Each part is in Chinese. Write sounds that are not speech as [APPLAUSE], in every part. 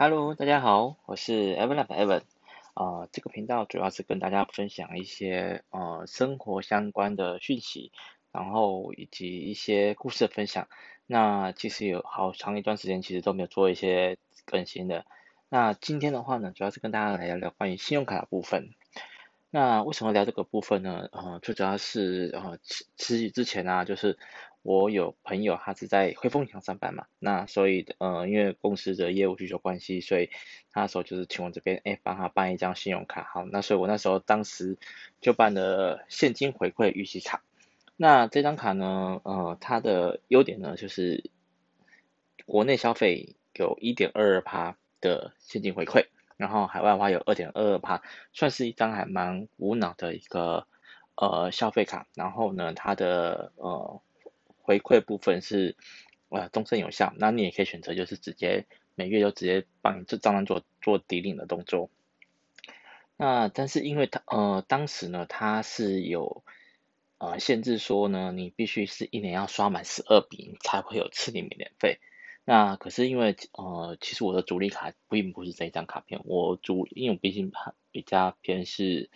Hello，大家好，我是 Evan Evan。啊、呃，这个频道主要是跟大家分享一些呃生活相关的讯息，然后以及一些故事的分享。那其实有好长一段时间，其实都没有做一些更新的。那今天的话呢，主要是跟大家来聊聊关于信用卡的部分。那为什么聊这个部分呢？呃，最主要是呃，其其实之前啊，就是。我有朋友，他是在汇丰银行上班嘛，那所以呃，因为公司的业务需求关系，所以他那时候就是请我这边哎帮他办一张信用卡，好，那所以我那时候当时就办了现金回馈预期卡。那这张卡呢，呃，它的优点呢就是国内消费有一点二二趴的现金回馈，然后海外的话有二点二二趴，算是一张还蛮无脑的一个呃消费卡。然后呢，它的呃。回馈部分是呃终身有效，那你也可以选择就是直接每月就直接帮这账单做做抵领的动作。那但是因为它呃当时呢它是有呃限制说呢你必须是一年要刷满十二笔才会有次领免年费。那可是因为呃其实我的主力卡并不是这一张卡片，我主因为我毕竟比较偏是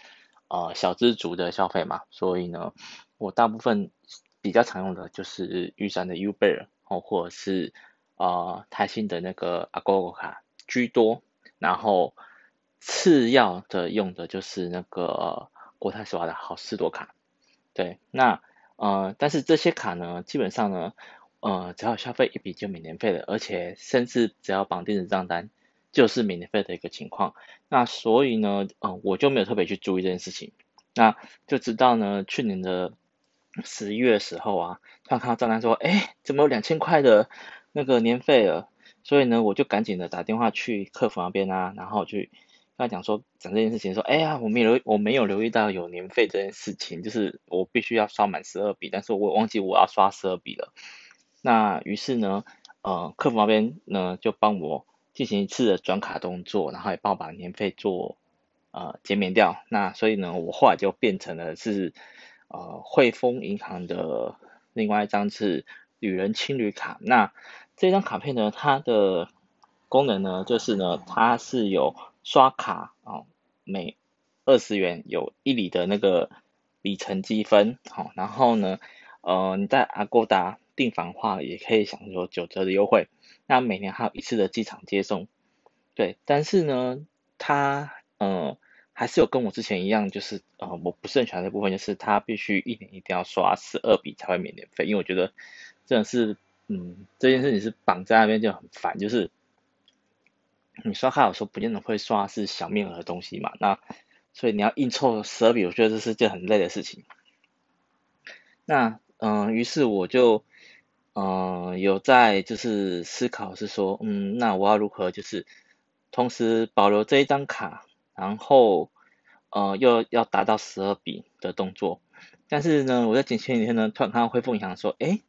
呃小资族的消费嘛，所以呢我大部分。比较常用的就是玉山的 Uber 哦，或者是呃台新的那个 Agogo 卡居多，然后次要的用的就是那个国泰世华的好市多卡，对，那呃但是这些卡呢，基本上呢，呃只要消费一笔就免年费了，而且甚至只要绑定的账单就是免年费的一个情况，那所以呢，呃我就没有特别去注意这件事情，那就知道呢去年的。十一月的时候啊，突然看到账单说，哎，怎么有两千块的那个年费了？所以呢，我就赶紧的打电话去客服那边啊，然后去跟他讲说，讲这件事情，说，哎呀，我没有我没有留意到有年费这件事情，就是我必须要刷满十二笔，但是我忘记我要刷十二笔了。那于是呢，呃，客服那边呢就帮我进行一次的转卡动作，然后也帮我把年费做呃减免掉。那所以呢，我后来就变成了是。呃，汇丰银行的另外一张是旅人青旅卡。那这张卡片呢，它的功能呢，就是呢，它是有刷卡啊、哦，每二十元有一里的那个里程积分，好、哦，然后呢，呃，你在 Agoda 订房的话，也可以享受九折的优惠。那每年还有一次的机场接送，对，但是呢，它，呃。还是有跟我之前一样，就是呃，我不是很喜欢的部分，就是他必须一年一定要刷十二笔才会免年费，因为我觉得真的是，嗯，这件事情是绑在那边就很烦，就是你刷卡有时候不见得会刷是小面额的东西嘛，那所以你要硬凑十二笔，我觉得这是件很累的事情。那嗯、于是我就嗯、有在就是思考是说，嗯，那我要如何就是同时保留这一张卡。然后，呃，又要达到十二笔的动作，但是呢，我在前前几天呢，突然看到汇丰银行说，诶，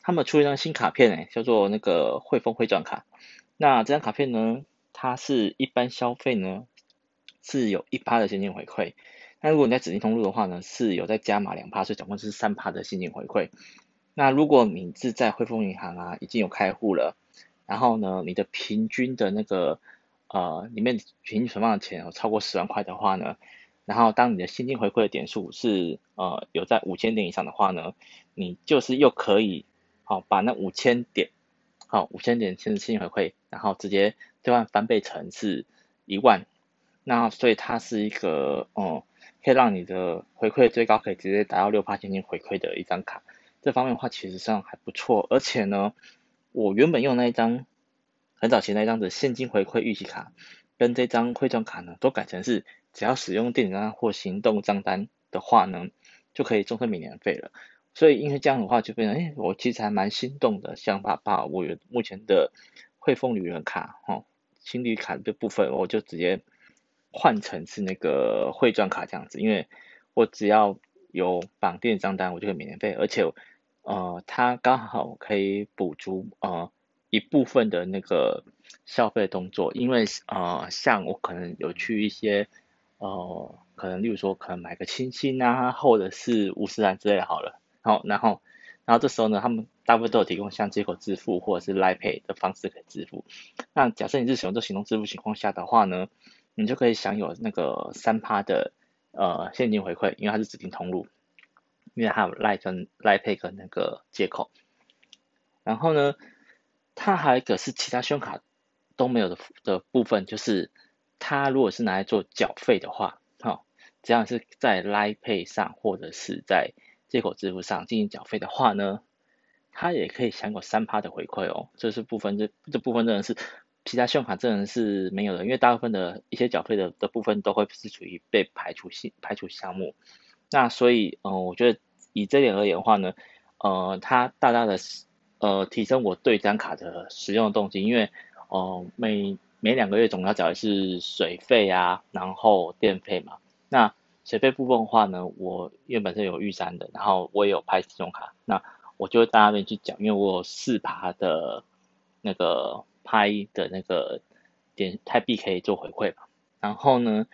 他们出一张新卡片，诶，叫做那个汇丰汇转卡。那这张卡片呢，它是一般消费呢是有一趴的现金回馈，那如果你在指定通路的话呢，是有在加码两趴，所以总共是三趴的现金回馈。那如果你是在汇丰银行啊已经有开户了，然后呢，你的平均的那个。呃，里面平均存放的钱有超过十万块的话呢，然后当你的现金回馈的点数是呃有在五千点以上的话呢，你就是又可以好、把那五千点好五千点现金回馈，然后直接兑换翻倍成是一万，那所以它是一个哦、嗯、可以让你的回馈最高可以直接达到六趴现金回馈的一张卡，这方面的话其实上还不错，而且呢，我原本用那一张。很早前那一张的现金回馈预期卡，跟这张汇钻卡呢，都改成是只要使用电子账单或行动账单的话呢，就可以终身免年费了。所以因为这样的话，就变成，哎，我其实还蛮心动的，想把把我目前的汇丰旅人卡，哈，青旅卡的部分，我就直接换成是那个汇钻卡这样子，因为我只要有绑定账单，我就可以免年费，而且，呃，它刚好可以补足，呃。一部分的那个消费动作，因为呃，像我可能有去一些呃，可能例如说可能买个清新啊，或者是五十岚之类好了，好，然后然后这时候呢，他们大部分都有提供像接口支付或者是 l i Pay 的方式可以支付。那假设你是使用这行动支付情况下的话呢，你就可以享有那个三趴的呃现金回馈，因为它是指定通路，因为它有 Line 跟 Line Pay 跟那个接口。然后呢，它还有一个是其他信用卡都没有的的部分，就是它如果是拿来做缴费的话，哈、哦，这样是在 Line Pay 上或者是在接口支付上进行缴费的话呢，它也可以享有三趴的回馈哦。这是部分，这这部分真的是其他信用卡真的是没有的，因为大部分的一些缴费的的部分都会是处于被排除性排除项目。那所以，嗯、我觉得以这点而言的话呢，呃，它大大的呃提升我对这张卡的使用的动机，因为，呃，每每两个月总要缴的是水费啊，然后电费嘛，那。水费部分的话呢，我因为本身有玉山的，然后我也有拍信用卡，那我就会到那边去缴，因为我有四趴的那个拍的那个点泰币可以做回馈嘛。然后呢，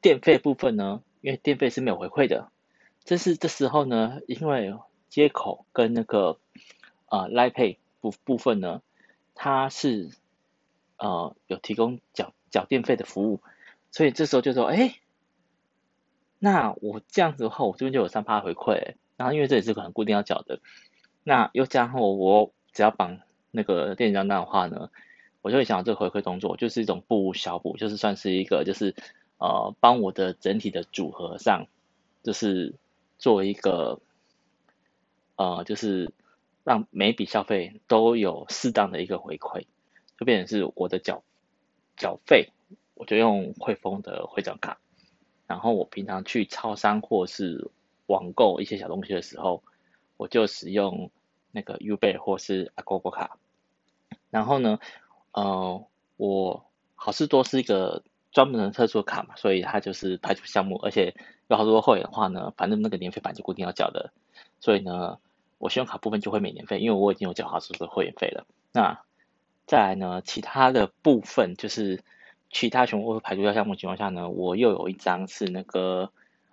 电费部分呢，因为电费是没有回馈的，这是这时候呢，因为接口跟那个呃 l i Pay 部部分呢，它是呃有提供缴缴电费的服务，所以这时候就说，哎。那我这样子的话，我这边就有三趴回馈，然后因为这也是可能固定要缴的，那又加上我只要绑那个电子账单的话呢，我就会想到这个回馈动作就是一种不小补，就是算是一个就是呃帮我的整体的组合上，就是做一个呃就是让每笔消费都有适当的一个回馈，就变成是我的缴缴费，我就用汇丰的会长卡。然后我平常去超商或是网购一些小东西的时候，我就使用那个 UBER 或是 Agogo 卡。然后呢，呃，我好事多是一个专门的特殊卡嘛，所以它就是排除项目，而且有好多会员的话呢，反正那个年费版就固定要缴的，所以呢，我信用卡部分就会免年费，因为我已经有缴好市多的会员费了。那再来呢，其他的部分就是。其他全部排除掉项目情况下呢，我又有一张是那个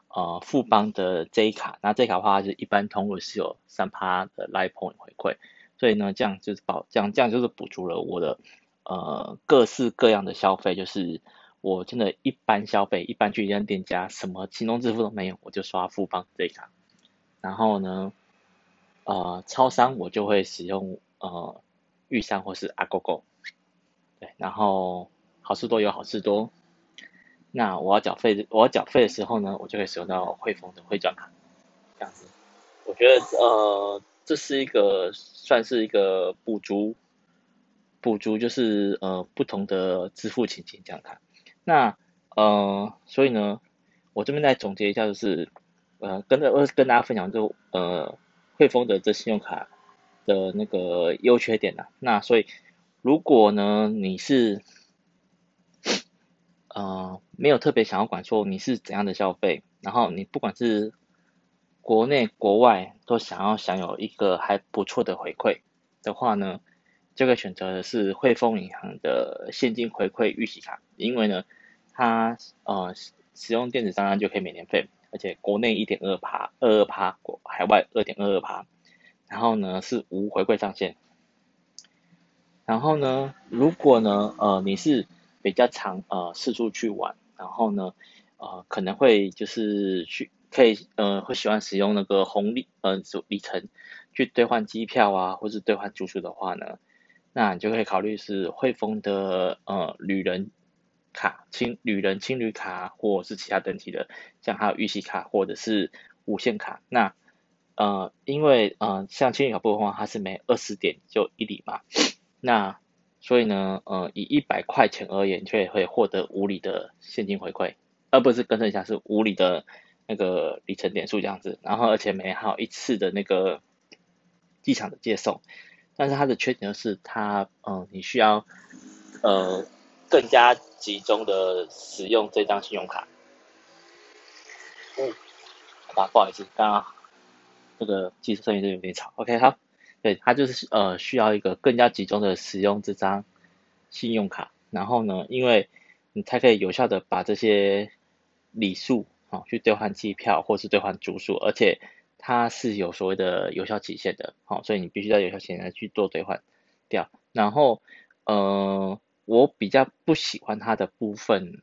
呃富邦的 J 卡，那 J 卡的话是一般通路是有三趴的 Live Point 回馈，所以呢这样就是保这样这样就是补足了我的呃各式各样的消费，就是我真的一般消费，一般去一家店家什么行动支付都没有，我就刷富邦 J 卡，然后呢呃超商我就会使用呃玉山或是阿 g o g o 对，然后。好事多有好事多，那我要缴费，我要缴费的时候呢，我就会使用到汇丰的汇转卡，这样子，我觉得呃，这是一个算是一个补足，补足就是呃不同的支付情形这样看。那呃，所以呢，我这边再总结一下，就是呃跟着跟大家分享就呃汇丰的这信用卡的那个优缺点啦。那所以如果呢你是呃，没有特别想要管说你是怎样的消费，然后你不管是国内国外都想要享有一个还不错的回馈的话呢，这个选择的是汇丰银行的现金回馈预习卡，因为呢，它呃使用电子账单就可以免年费，而且国内一点二趴，二二趴，国海外二点二二趴，然后呢是无回馈上限，然后呢，如果呢呃你是比较常呃四处去玩，然后呢呃可能会就是去可以呃会喜欢使用那个红利呃里程去兑换机票啊，或是兑换住宿的话呢，那你就可以考虑是汇丰的呃旅人卡、青旅人青旅卡，或是其他等级的，像还有预习卡或者是无限卡。那呃因为呃像青旅卡部分的话，它是每二十点就一里嘛，那。所以呢，呃，以一百块钱而言，却会获得五里的现金回馈，而不是更正一下，是五里的那个里程点数这样子。然后，而且每还有一次的那个机场的接送。但是它的缺点就是它，嗯、呃，你需要呃更加集中的使用这张信用卡。嗯，好吧，不好意思，刚刚这个技术声音就有点吵。OK，好。对，它就是呃需要一个更加集中的使用这张信用卡，然后呢，因为你才可以有效的把这些礼数哦去兑换机票或是兑换住宿，而且它是有所谓的有效期限的，好、哦，所以你必须在有效期限去做兑换掉。然后，呃，我比较不喜欢它的部分，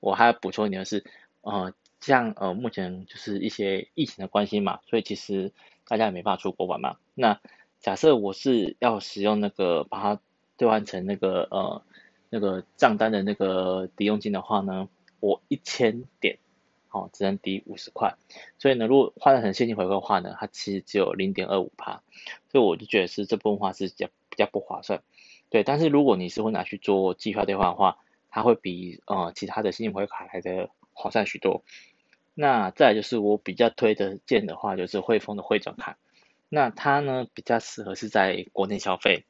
我还要补充一点的是，呃，像呃目前就是一些疫情的关系嘛，所以其实大家也没办法出国玩嘛。那假设我是要使用那个把它兑换成那个呃那个账单的那个抵用金的话呢，我一千点。哦，只能抵五十块，所以呢，如果换成现金回馈的话呢，它其实只有零点二五趴，所以我就觉得是这部分话是比较比较不划算，对。但是如果你是会拿去做计票兑换的话，它会比呃其他的现金回馈卡来的划算许多。那再来就是我比较推的荐的话，就是汇丰的汇转卡，那它呢比较适合是在国内消费，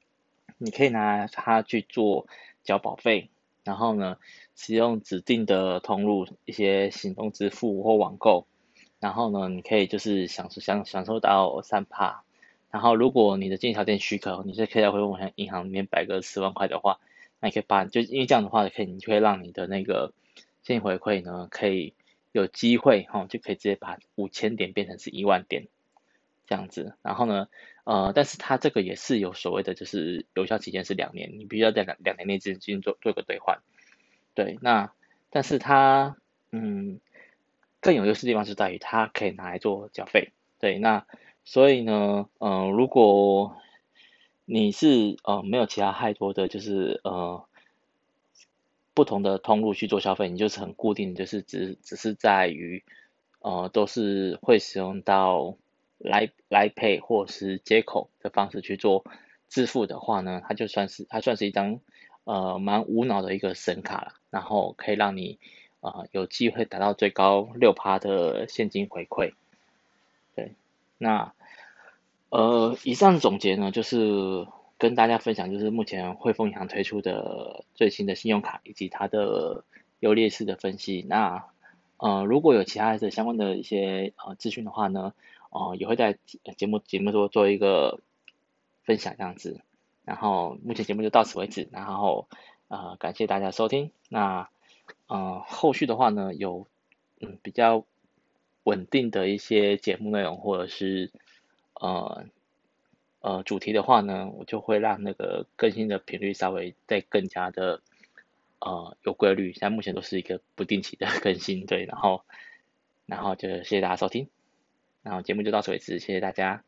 你可以拿它去做缴保费。然后呢，使用指定的通路一些行动支付或网购，然后呢，你可以就是享受享享受到三趴。然后如果你的经济条件许可，你是可以在汇丰银行里面摆个十万块的话，那你可以把就因为这样的话，可以你就会让你的那个现金回馈呢，可以有机会哈、就可以直接把五千点变成是一万点这样子。然后呢，呃，但是它这个也是有所谓的，就是有效期间是两年，你必须要在两两年内进行做做个兑换。对，那但是它嗯更有优势地方是在于它可以拿来做缴费。对，那所以呢，嗯、呃，如果你是呃没有其他太多的就是呃不同的通路去做消费，你就是很固定，就是只只是在于呃都是会使用到。来来 Pay 或是接口的方式去做支付的话呢，它就算是它算是一张呃蛮无脑的一个神卡了，然后可以让你呃有机会达到最高六趴的现金回馈。对，那呃以上总结呢，就是跟大家分享，就是目前汇丰银行推出的最新的信用卡以及它的优劣势的分析。那呃如果有其他的相关的一些呃资讯的话呢，哦，也会在节目节目中做一个分享这样子，然后目前节目就到此为止，然后呃感谢大家收听，那呃后续的话呢有嗯比较稳定的一些节目内容或者是呃呃主题的话呢，我就会让那个更新的频率稍微再更加的呃有规律，现在目前都是一个不定期的 [LAUGHS] 更新，对，然后然后就谢谢大家收听。然后节目就到此为止，谢谢大家。